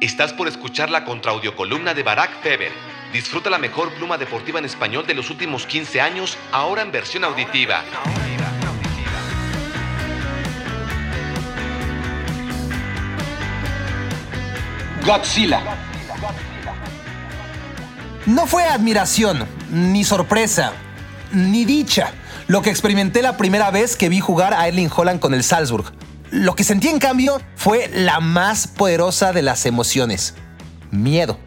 Estás por escuchar la contraaudiocolumna de Barack Feber. Disfruta la mejor pluma deportiva en español de los últimos 15 años, ahora en versión auditiva. Godzilla. No fue admiración, ni sorpresa, ni dicha lo que experimenté la primera vez que vi jugar a Erling Holland con el Salzburg. Lo que sentí en cambio fue la más poderosa de las emociones, miedo.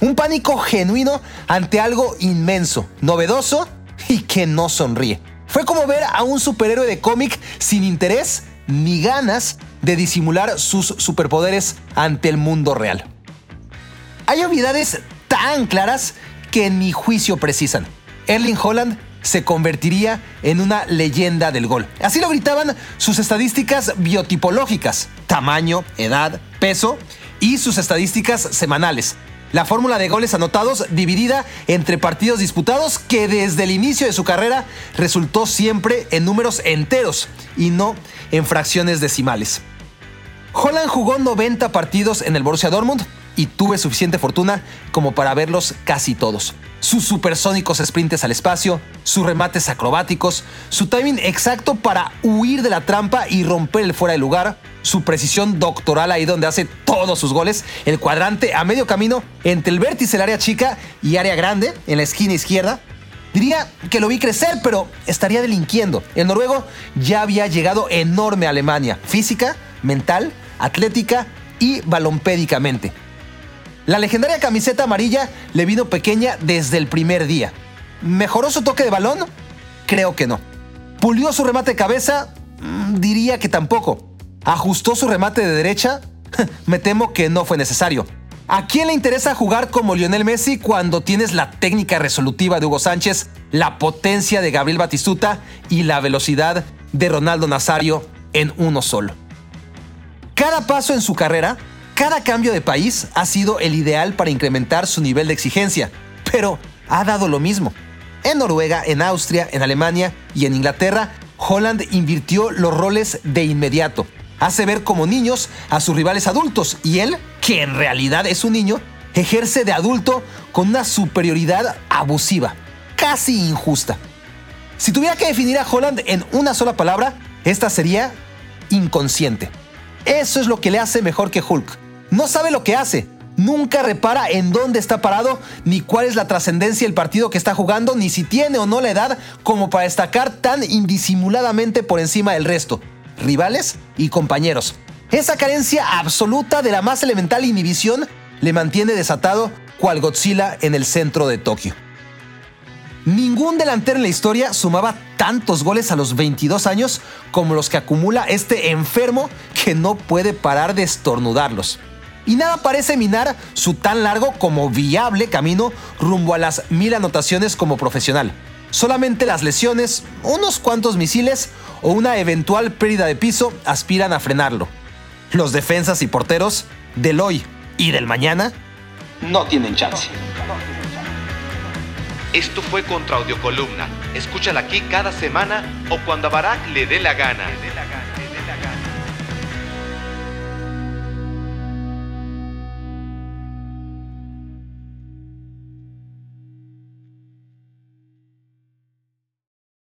Un pánico genuino ante algo inmenso, novedoso y que no sonríe. Fue como ver a un superhéroe de cómic sin interés ni ganas de disimular sus superpoderes ante el mundo real. Hay obviedades tan claras que ni juicio precisan. Erling Holland se convertiría en una leyenda del gol. Así lo gritaban sus estadísticas biotipológicas, tamaño, edad, peso y sus estadísticas semanales. La fórmula de goles anotados dividida entre partidos disputados que desde el inicio de su carrera resultó siempre en números enteros y no en fracciones decimales. Holland jugó 90 partidos en el Borussia Dortmund y tuve suficiente fortuna como para verlos casi todos. Sus supersónicos sprints al espacio, sus remates acrobáticos, su timing exacto para huir de la trampa y romper el fuera de lugar, su precisión doctoral ahí donde hace todos sus goles, el cuadrante a medio camino entre el vértice del área chica y área grande en la esquina izquierda. Diría que lo vi crecer, pero estaría delinquiendo. El noruego ya había llegado enorme a Alemania, física, mental, atlética y balompédicamente. La legendaria camiseta amarilla le vino pequeña desde el primer día. ¿Mejoró su toque de balón? Creo que no. ¿Pulió su remate de cabeza? Mm, diría que tampoco. ¿Ajustó su remate de derecha? Me temo que no fue necesario. ¿A quién le interesa jugar como Lionel Messi cuando tienes la técnica resolutiva de Hugo Sánchez, la potencia de Gabriel Batistuta y la velocidad de Ronaldo Nazario en uno solo? Cada paso en su carrera cada cambio de país ha sido el ideal para incrementar su nivel de exigencia, pero ha dado lo mismo. En Noruega, en Austria, en Alemania y en Inglaterra, Holland invirtió los roles de inmediato. Hace ver como niños a sus rivales adultos y él, que en realidad es un niño, ejerce de adulto con una superioridad abusiva, casi injusta. Si tuviera que definir a Holland en una sola palabra, esta sería inconsciente. Eso es lo que le hace mejor que Hulk. No sabe lo que hace. Nunca repara en dónde está parado, ni cuál es la trascendencia del partido que está jugando, ni si tiene o no la edad como para destacar tan indisimuladamente por encima del resto. Rivales y compañeros. Esa carencia absoluta de la más elemental inhibición le mantiene desatado cual Godzilla en el centro de Tokio. Ningún delantero en la historia sumaba tantos goles a los 22 años como los que acumula este enfermo que no puede parar de estornudarlos y nada parece minar su tan largo como viable camino rumbo a las mil anotaciones como profesional. Solamente las lesiones, unos cuantos misiles o una eventual pérdida de piso aspiran a frenarlo. Los defensas y porteros del hoy y del mañana no tienen chance. Esto fue Contra Columna. Escúchala aquí cada semana o cuando a Barack le dé la gana.